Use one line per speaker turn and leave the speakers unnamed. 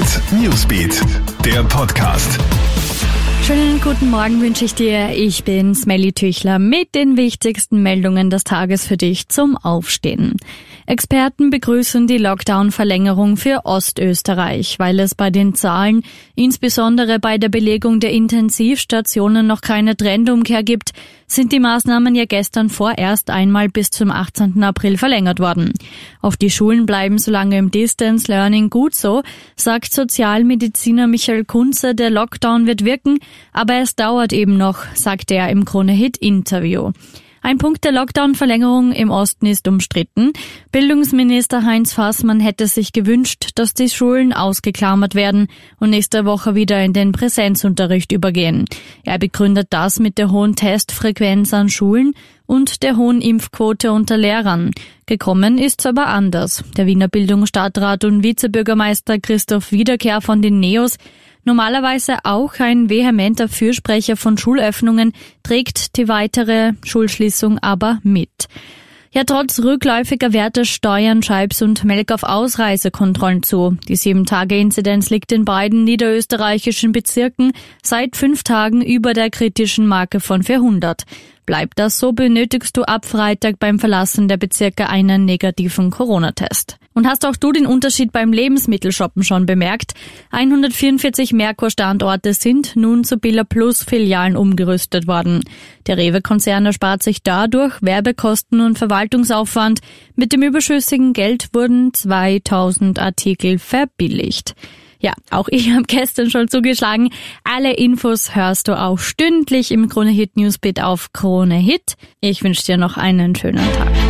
Hit Newsbeat, der Podcast.
Schönen guten Morgen wünsche ich dir. Ich bin Smelly Tüchler mit den wichtigsten Meldungen des Tages für dich zum Aufstehen. Experten begrüßen die Lockdown-Verlängerung für Ostösterreich, weil es bei den Zahlen, insbesondere bei der Belegung der Intensivstationen, noch keine Trendumkehr gibt, sind die Maßnahmen ja gestern vorerst einmal bis zum 18. April verlängert worden. Auf die Schulen bleiben solange im Distance Learning gut so, sagt Sozialmediziner Michael Kunze, der Lockdown wird wirken, aber es dauert eben noch, sagt er im Krone-Hit-Interview. Ein Punkt der Lockdown-Verlängerung im Osten ist umstritten. Bildungsminister Heinz Fassmann hätte sich gewünscht, dass die Schulen ausgeklammert werden und nächste Woche wieder in den Präsenzunterricht übergehen. Er begründet das mit der hohen Testfrequenz an Schulen und der hohen Impfquote unter Lehrern. Gekommen ist's aber anders. Der Wiener Bildungsstadtrat und Vizebürgermeister Christoph Wiederkehr von den Neos Normalerweise auch ein vehementer Fürsprecher von Schulöffnungen trägt die weitere Schulschließung aber mit. Ja, trotz rückläufiger Werte steuern Scheibs und Melk auf Ausreisekontrollen zu. Die Sieben-Tage-Inzidenz liegt in beiden niederösterreichischen Bezirken seit fünf Tagen über der kritischen Marke von 400. Bleibt das so, benötigst du ab Freitag beim Verlassen der Bezirke einen negativen Corona-Test. Und hast auch du den Unterschied beim Lebensmittelshoppen schon bemerkt? 144 Merkur-Standorte sind nun zu Billa Plus Filialen umgerüstet worden. Der Rewe-Konzern erspart sich dadurch Werbekosten und Verwaltungsaufwand. Mit dem überschüssigen Geld wurden 2000 Artikel verbilligt. Ja, auch ich habe gestern schon zugeschlagen. Alle Infos hörst du auch stündlich im Krone Hit Newsbeat auf Krone Hit. Ich wünsche dir noch einen schönen Tag.